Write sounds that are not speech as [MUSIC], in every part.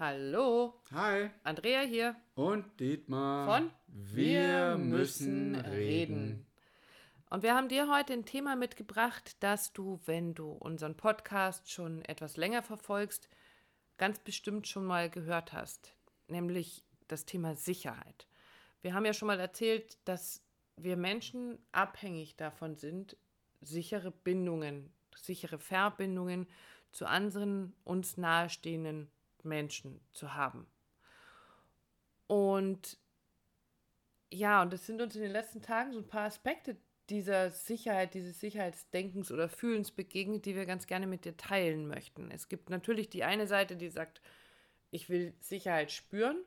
Hallo, Hi. Andrea hier Und Dietmar. von Wir müssen reden. Und wir haben dir heute ein Thema mitgebracht, das du, wenn du unseren Podcast schon etwas länger verfolgst, ganz bestimmt schon mal gehört hast, nämlich das Thema Sicherheit. Wir haben ja schon mal erzählt, dass wir Menschen abhängig davon sind, sichere Bindungen, sichere Verbindungen zu anderen uns nahestehenden Menschen zu haben. Und ja, und es sind uns in den letzten Tagen so ein paar Aspekte dieser Sicherheit, dieses Sicherheitsdenkens oder Fühlens begegnet, die wir ganz gerne mit dir teilen möchten. Es gibt natürlich die eine Seite, die sagt, ich will Sicherheit spüren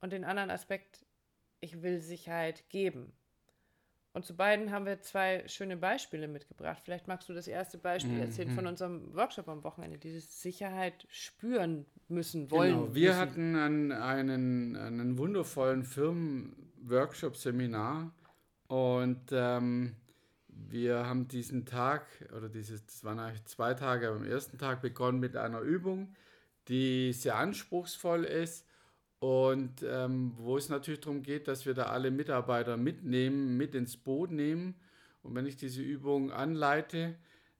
und den anderen Aspekt, ich will Sicherheit geben. Und zu beiden haben wir zwei schöne Beispiele mitgebracht. Vielleicht magst du das erste Beispiel erzählen von unserem Workshop am Wochenende, dieses Sicherheit spüren müssen, wollen. Genau, wir müssen. hatten einen, einen, einen wundervollen Firmen-Workshop-Seminar und ähm, wir haben diesen Tag, oder dieses, das waren eigentlich zwei Tage, aber am ersten Tag begonnen mit einer Übung, die sehr anspruchsvoll ist und ähm, wo es natürlich darum geht, dass wir da alle Mitarbeiter mitnehmen, mit ins Boot nehmen. Und wenn ich diese Übung anleite,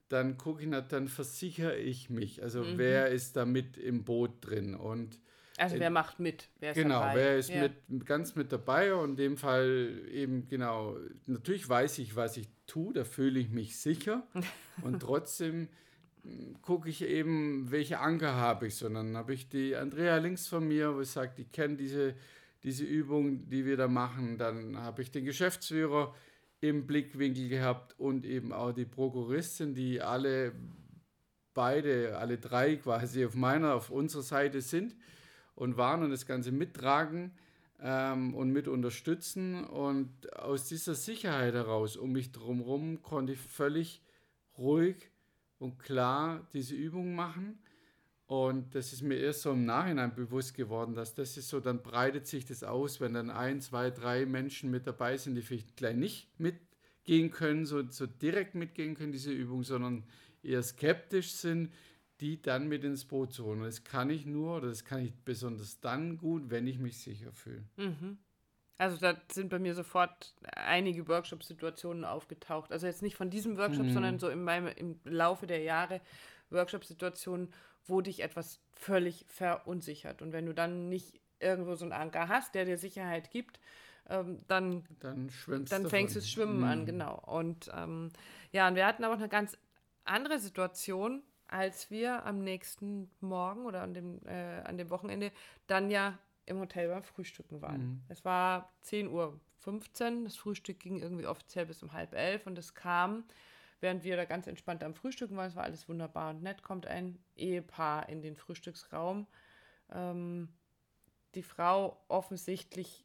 dann gucke ich, dann versichere ich mich. Also wer ist da mit im Boot drin? Und Also wer macht mit? Wer ist Genau, dabei? wer ist Ja. mit, ganz mit dabei und in dem Fall eben genau, natürlich weiß ich, was ich tue, da fühle ich mich sicher [LAUGHS] und trotzdem gucke ich eben, welche Anker habe ich, sondern habe ich die Andrea links von mir, wo ich sage, die kennt diese, diese Übung, die wir da machen, dann habe ich den Geschäftsführer im Blickwinkel gehabt und eben auch die Prokuristin, die alle beide, alle drei quasi auf meiner, auf unserer Seite sind und waren und das Ganze mittragen ähm, und mit unterstützen. Und aus dieser Sicherheit heraus um mich drumherum konnte ich völlig ruhig und klar diese Übung machen. Und das ist mir erst so im Nachhinein bewusst geworden, dass das ist so, dann breitet sich das aus, wenn dann ein, zwei, drei Menschen mit dabei sind, die vielleicht gleich nicht mitgehen können, so, so direkt mitgehen können, diese Übung, sondern eher skeptisch sind, die dann mit ins Boot zu holen. Und das kann ich nur, oder das kann ich besonders dann gut, wenn ich mich sicher fühle. Also da sind bei mir sofort einige Workshop-Situationen aufgetaucht. Also jetzt nicht von diesem Workshop, sondern so in meinem, im Laufe der Jahre Workshop-Situationen, wo dich etwas völlig verunsichert. Und wenn du dann nicht irgendwo so einen Anker hast, der dir Sicherheit gibt, ähm, dann Dann schwimmst dann fängst du das Schwimmen an, genau. Und ähm, ja, und wir hatten aber eine ganz andere Situation, als wir am nächsten Morgen oder an dem, äh, an dem Wochenende dann ja im Hotel beim Frühstücken waren. Es war 10.15 Uhr. Das Frühstück ging irgendwie offiziell bis um halb elf und es kam, während wir da ganz entspannt am Frühstücken waren, es war alles wunderbar und nett, kommt ein Ehepaar in den Frühstücksraum. Ähm, die Frau offensichtlich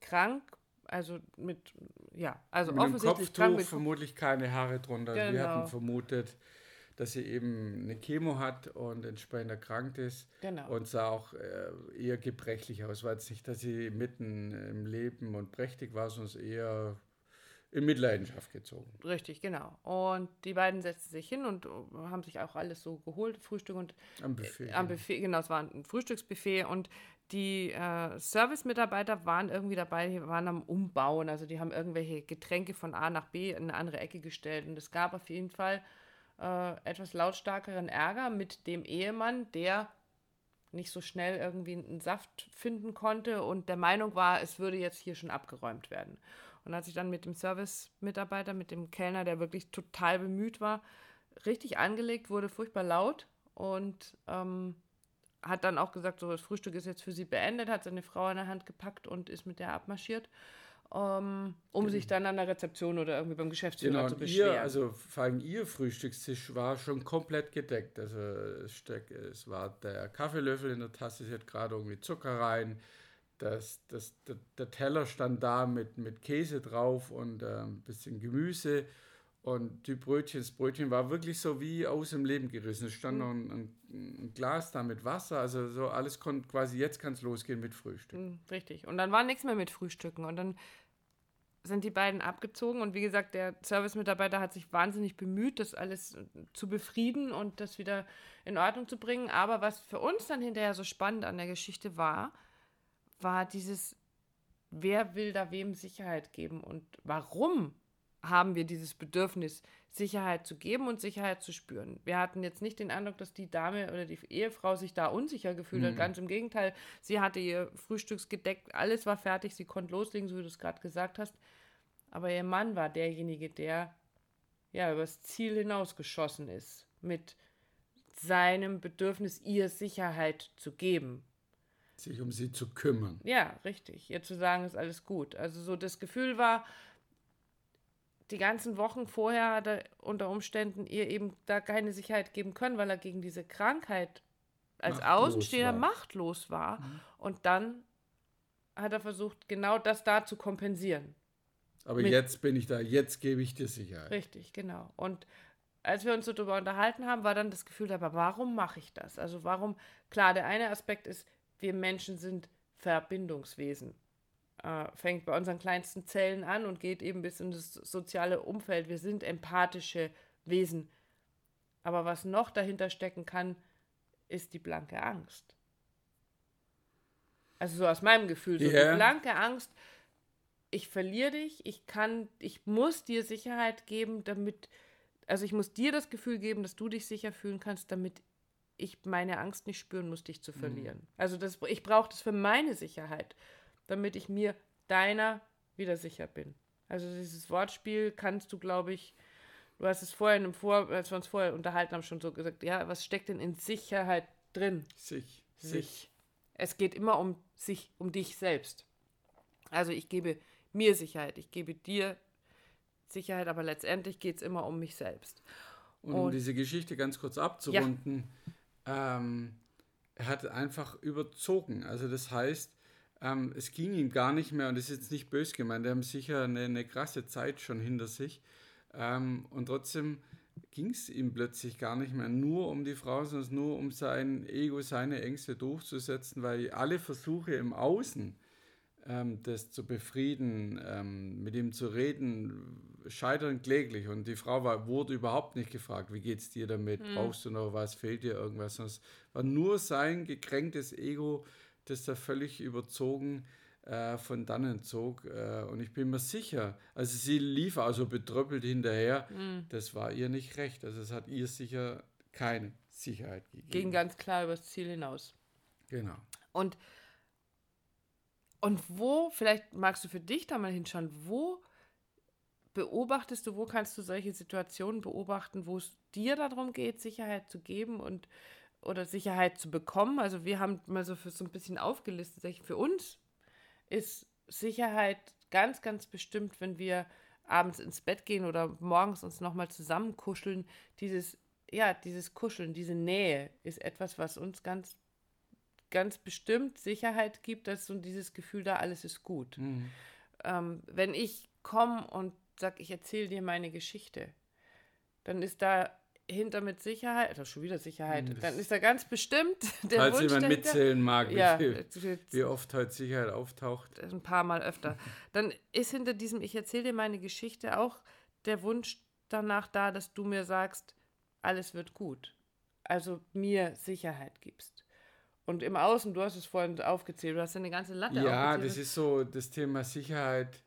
krank, also mit, ja, also mit offensichtlich krank Kopftuch, mit vermutlich keine Haare drunter. Wir Genau. hatten vermutet, dass sie eben eine Chemo hat und entsprechend erkrankt ist. Genau. Und sah auch äh, eher gebrechlich aus. War jetzt nicht, dass sie mitten im Leben und prächtig war, sondern eher in Mitleidenschaft gezogen. Richtig, genau. Und die beiden setzten sich hin und äh, haben sich auch alles so geholt, Frühstück und Am Buffet. am Buffet, genau, es war ein Frühstücksbuffet und die äh, Service-Mitarbeiter waren irgendwie dabei, die waren am Umbauen, also die haben irgendwelche Getränke von A nach B in eine andere Ecke gestellt und es gab auf jeden Fall äh, etwas lautstarkeren Ärger mit dem Ehemann, der nicht so schnell irgendwie einen Saft finden konnte und der Meinung war, es würde jetzt hier schon abgeräumt werden. Und als ich dann mit dem Service-Mitarbeiter, mit dem Kellner, der wirklich total bemüht war, richtig angelegt wurde, furchtbar laut und ähm, hat dann auch gesagt, so das Frühstück ist jetzt für sie beendet, hat seine Frau in der Hand gepackt und ist mit der abmarschiert, ähm, um sich dann an der Rezeption oder irgendwie beim Geschäftsführer Genau, zu beschweren. ihr, also vor allem ihr Frühstückstisch war schon komplett gedeckt. Also es, es war der Kaffeelöffel in der Tasse, sie hat gerade irgendwie Zucker rein. Das, das, der, der Teller stand da mit, mit Käse drauf und äh, ein bisschen Gemüse. Und die Brötchen, das Brötchen war wirklich so wie aus dem Leben gerissen. Es stand noch ein, ein, Glas da mit Wasser. Also so alles konnte quasi, jetzt kann es losgehen mit Frühstück. Mm, Richtig. Und dann war nichts mehr mit Frühstücken. Und dann sind die beiden abgezogen und wie gesagt, der Service-Mitarbeiter hat sich wahnsinnig bemüht, das alles zu befrieden und das wieder in Ordnung zu bringen. Aber was für uns dann hinterher so spannend an der Geschichte war, war dieses, wer will da wem Sicherheit geben und warum haben wir dieses Bedürfnis, Sicherheit zu geben und Sicherheit zu spüren. Wir hatten jetzt nicht den Eindruck, dass die Dame oder die Ehefrau sich da unsicher gefühlt hat. Mhm. Ganz im Gegenteil, sie hatte ihr Frühstücksgedeckt, alles war fertig, sie konnte loslegen, so wie du es gerade gesagt hast. Aber ihr Mann war derjenige, der ja übers Ziel hinausgeschossen ist mit seinem Bedürfnis, ihr Sicherheit zu geben. Sich um sie zu kümmern. Ja, richtig. Ihr zu sagen, ist alles gut. Also so das Gefühl war, die ganzen Wochen vorher hat er unter Umständen ihr eben da keine Sicherheit geben können, weil er gegen diese Krankheit als machtlos Außenstehender war. machtlos war. Mhm. Und dann hat er versucht, genau das da zu kompensieren. Aber Mit jetzt bin ich da, jetzt gebe ich dir Sicherheit. Richtig, genau. Und als wir uns so darüber unterhalten haben, war dann das Gefühl, aber warum mache ich das? Also warum, klar, der eine Aspekt ist, wir Menschen sind Verbindungswesen äh, fängt bei unseren kleinsten Zellen an und geht eben bis in das soziale Umfeld. Wir sind empathische Wesen. Aber was noch dahinter stecken kann, ist die blanke Angst. Also so aus meinem Gefühl, so yeah. die blanke Angst, ich verliere dich, ich kann, ich muss dir Sicherheit geben, damit, also ich muss dir das Gefühl geben, dass du dich sicher fühlen kannst, damit ich meine Angst nicht spüren muss, dich zu mhm. verlieren. Mhm. Also das, ich brauche das für meine Sicherheit damit ich mir deiner wieder sicher bin. Also dieses Wortspiel kannst du, glaube ich, du hast es vorher, im Vor als wir uns vorher unterhalten haben, schon so gesagt, ja, was steckt denn in Sicherheit drin? Sich. Sich. Es geht immer um sich, um dich selbst. Also ich gebe mir Sicherheit, ich gebe dir Sicherheit, aber letztendlich geht es immer um mich selbst. Und, Und um diese Geschichte ganz kurz abzurunden, ja. ähm, er hat einfach überzogen. Also das heißt, ähm, es ging ihm gar nicht mehr, und das ist jetzt nicht bös gemeint, die haben sicher eine, eine krasse Zeit schon hinter sich. Ähm, und trotzdem ging es ihm plötzlich gar nicht mehr nur um die Frau, sondern nur um sein Ego, seine Ängste durchzusetzen, weil alle Versuche im Außen, ähm, das zu befrieden, ähm, mit ihm zu reden, scheitern kläglich. Und die Frau war, wurde überhaupt nicht gefragt, wie geht es dir damit, mhm. brauchst du noch was, fehlt dir irgendwas, es war nur sein gekränktes Ego, das da völlig überzogen äh, von dannen zog. Äh, und ich bin mir sicher, also sie lief also betröppelt hinterher, mhm. das war ihr nicht recht. Also es hat ihr sicher keine Sicherheit gegeben. Ging ganz klar übers Ziel hinaus. Genau. Und, und wo, vielleicht magst du für dich da mal hinschauen, wo beobachtest du, wo kannst du solche Situationen beobachten, wo es dir darum geht, Sicherheit zu geben und oder Sicherheit zu bekommen. Also wir haben mal so für so ein bisschen aufgelistet, für uns ist Sicherheit ganz, ganz bestimmt, wenn wir abends ins Bett gehen oder morgens uns nochmal zusammen kuscheln. Dieses, ja, dieses Kuscheln, diese Nähe ist etwas, was uns ganz, ganz bestimmt Sicherheit gibt, dass so dieses Gefühl da, alles ist gut. Mhm. Ähm, wenn ich komme und sage, ich erzähle dir meine Geschichte, dann ist da hinter mit Sicherheit, oder schon wieder Sicherheit, das dann ist er ganz bestimmt [LAUGHS] der Falls Wunsch jemand mitzählen mag, ja, wie, viel, wie, oft heute Sicherheit auftaucht. Ein paar Mal öfter. [LAUGHS] Dann ist hinter diesem, ich erzähle dir meine Geschichte, auch der Wunsch danach da, dass du mir sagst, alles wird gut. Also mir Sicherheit gibst. Und im Außen, du hast es vorhin aufgezählt, du hast eine ganze Latte Ja, das ist so, das Thema Sicherheit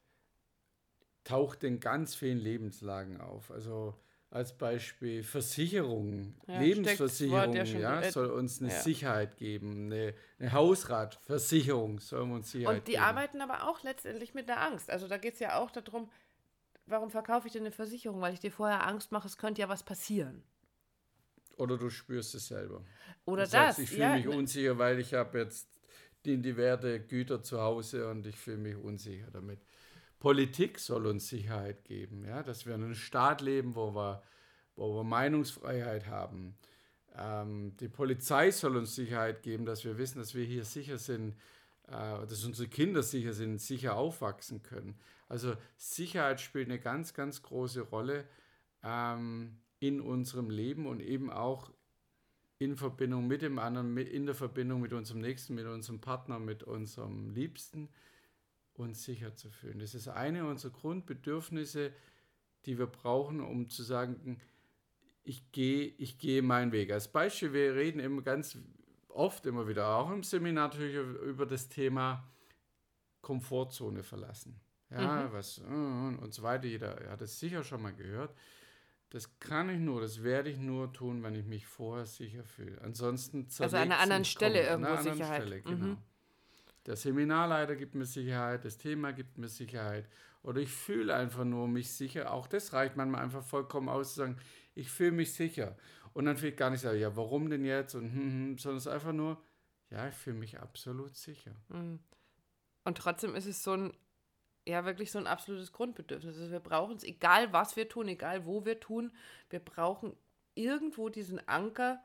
taucht in ganz vielen Lebenslagen auf. Also als Beispiel Versicherung, ja, Lebensversicherung, ja, ja, soll uns eine ja. Sicherheit geben, eine, eine, Hausratversicherung soll uns Sicherheit Und die geben. arbeiten aber auch letztendlich mit der Angst. Also da geht es ja auch darum, warum verkaufe ich denn eine Versicherung? Weil ich dir vorher Angst mache, es könnte ja was passieren. Oder du spürst es selber. Oder das. Sagst, ich fühle mich unsicher, weil ich habe jetzt die, die Werte Güter zu Hause und ich fühle mich unsicher damit. Politik soll uns Sicherheit geben, ja, dass wir in einem Staat leben, wo wir, wo wir Meinungsfreiheit haben. Ähm, die Polizei soll uns Sicherheit geben, dass wir wissen, dass wir hier sicher sind, äh, dass unsere Kinder sicher sind, sicher aufwachsen können. Also Sicherheit spielt eine ganz, ganz große Rolle ähm, in unserem Leben und eben auch in Verbindung mit dem anderen, in der Verbindung mit unserem Nächsten, mit unserem Partner, mit unserem Liebsten uns sicher zu fühlen. Das ist eine unserer Grundbedürfnisse, die wir brauchen, um zu sagen, ich gehe, ich gehe meinen Weg. Als Beispiel, wir reden immer ganz oft immer wieder, auch im Seminar natürlich über das Thema Komfortzone verlassen. Ja, mhm. was äh, und so weiter. Jeder hat es sicher schon mal gehört. Das kann ich nur, das werde ich nur tun, wenn ich mich vorher sicher fühle. Ansonsten Also an einer anderen Stelle irgendwo an einer Sicherheit. Stelle, genau. Mhm. Der Seminarleiter gibt mir Sicherheit, das Thema gibt mir Sicherheit. Oder ich fühle einfach nur mich sicher. Auch das reicht manchmal einfach vollkommen aus zu sagen, ich fühle mich sicher. Und dann vielleicht gar nicht sagen, ja, warum denn jetzt? Und, hm, hm, sondern es ist einfach nur, ja, ich fühle mich absolut sicher. Mhm. Und trotzdem ist es so ein, ja, wirklich so ein absolutes Grundbedürfnis. Also wir brauchen es, egal was wir tun, egal wo wir tun, wir brauchen irgendwo diesen Anker,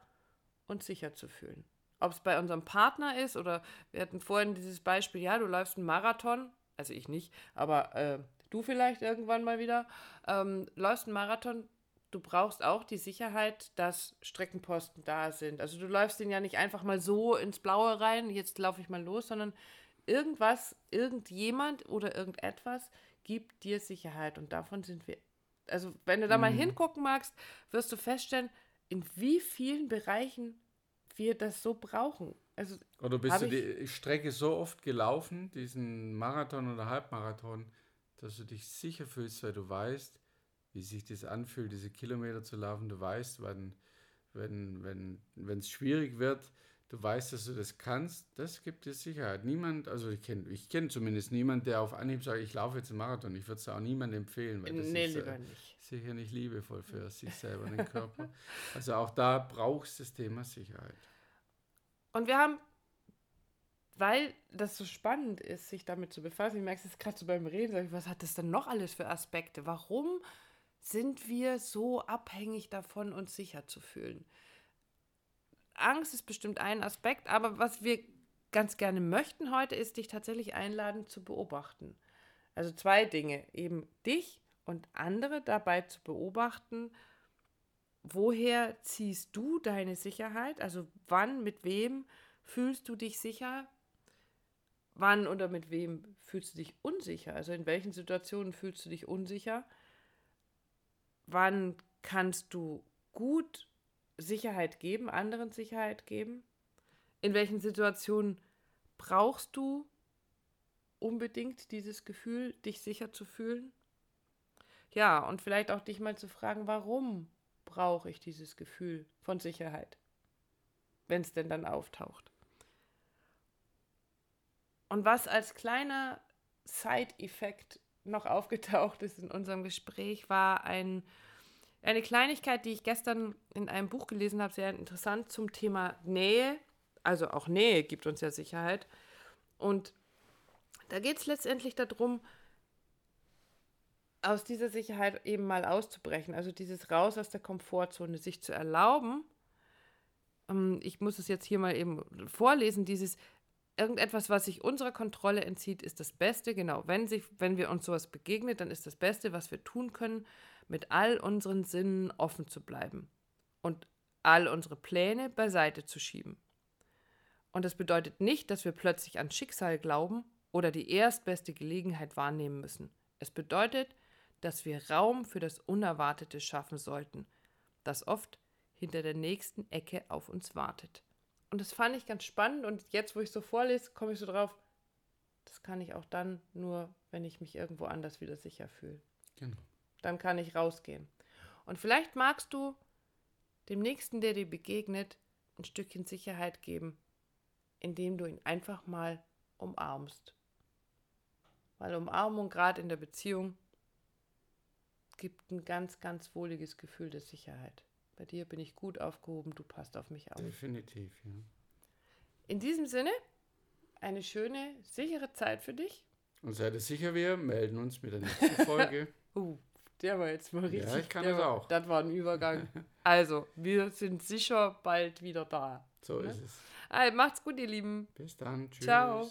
uns sicher zu fühlen. Ob es bei unserem Partner ist oder wir hatten vorhin dieses Beispiel, ja, du läufst einen Marathon, also ich nicht, aber äh, du vielleicht irgendwann mal wieder, ähm, läufst einen Marathon, du brauchst auch die Sicherheit, dass Streckenposten da sind. Also du läufst den ja nicht einfach mal so ins Blaue rein, jetzt laufe ich mal los, sondern irgendwas, irgendjemand oder irgendetwas gibt dir Sicherheit und davon sind wir. Also, wenn du da mhm. mal hingucken magst, wirst du feststellen, in wie vielen Bereichen wir das so brauchen. Also, oder bist du die Strecke so oft gelaufen, diesen Marathon oder Halbmarathon, dass du dich sicher fühlst, weil du weißt, wie sich das anfühlt, diese Kilometer zu laufen. Du weißt, wenn wenn wenn wenn es schwierig wird, du weißt, dass du das kannst, das gibt dir Sicherheit. Niemand, also ich kenne ich kenn zumindest niemanden, der auf Anhieb sagt, ich laufe jetzt einen Marathon. Ich würde es auch niemandem empfehlen, weil das nee, ist äh, nicht. sicher nicht liebevoll für sich selber und den Körper. Also auch da brauchst du das Thema Sicherheit. Und wir haben, weil das so spannend ist, sich damit zu befassen, ich merke es gerade so beim Reden, was hat das denn noch alles für Aspekte? Warum sind wir so abhängig davon, uns sicher zu fühlen? Angst ist bestimmt ein Aspekt, aber was wir ganz gerne möchten heute, ist dich tatsächlich einladen zu beobachten. Also zwei Dinge, eben dich und andere dabei zu beobachten, woher ziehst du deine Sicherheit? Also wann, mit wem fühlst du dich sicher? Wann oder mit wem fühlst du dich unsicher? Also in welchen Situationen fühlst du dich unsicher? Wann kannst du gut Sicherheit geben, anderen Sicherheit geben? In welchen Situationen brauchst du unbedingt dieses Gefühl, dich sicher zu fühlen? Ja, und vielleicht auch dich mal zu fragen, warum brauche ich dieses Gefühl von Sicherheit, wenn es denn dann auftaucht. Und was als kleiner Side-Effekt noch aufgetaucht ist in unserem Gespräch, war ein eine Kleinigkeit, die ich gestern in einem Buch gelesen habe, sehr interessant zum Thema Nähe. Also auch Nähe gibt uns ja Sicherheit. Und da geht es letztendlich darum, aus dieser Sicherheit eben mal auszubrechen. Also dieses Raus aus der Komfortzone, sich zu erlauben. Ähm, ich muss es jetzt hier mal eben vorlesen, dieses irgendetwas, was sich unserer Kontrolle entzieht, ist das Beste. Genau, wenn, sich, wenn wir uns sowas begegnet, dann ist das Beste, was wir tun können, mit all unseren Sinnen offen zu bleiben und all unsere Pläne beiseite zu schieben. Und das bedeutet nicht, dass wir plötzlich an Schicksal glauben oder die erstbeste Gelegenheit wahrnehmen müssen. Es bedeutet, dass wir Raum für das Unerwartete schaffen sollten, das oft hinter der nächsten Ecke auf uns wartet. Und das fand ich ganz spannend und jetzt, wo ich so vorlese, komme ich so drauf, das kann ich auch dann nur, wenn ich mich irgendwo anders wieder sicher fühle. Genau dann kann ich rausgehen. Und vielleicht magst du dem Nächsten, der dir begegnet, ein Stückchen Sicherheit geben, indem du ihn einfach mal umarmst. Weil Umarmung gerade in der Beziehung gibt ein ganz, ganz wohliges Gefühl der Sicherheit. Bei dir bin ich gut aufgehoben, du passt auf mich auf. Definitiv, ja. In diesem Sinne, eine schöne, sichere Zeit für dich. Und seid ihr sicher, wir melden uns mit der nächsten [LAUGHS] Folge. uh, der war jetzt mal richtig. Ja, ich kann das war, auch. Das war ein Übergang. [LAUGHS] Also, wir sind sicher bald wieder da. So ne? ist es. Also, macht's gut, ihr Lieben. Bis dann. Tschüss. Ciao.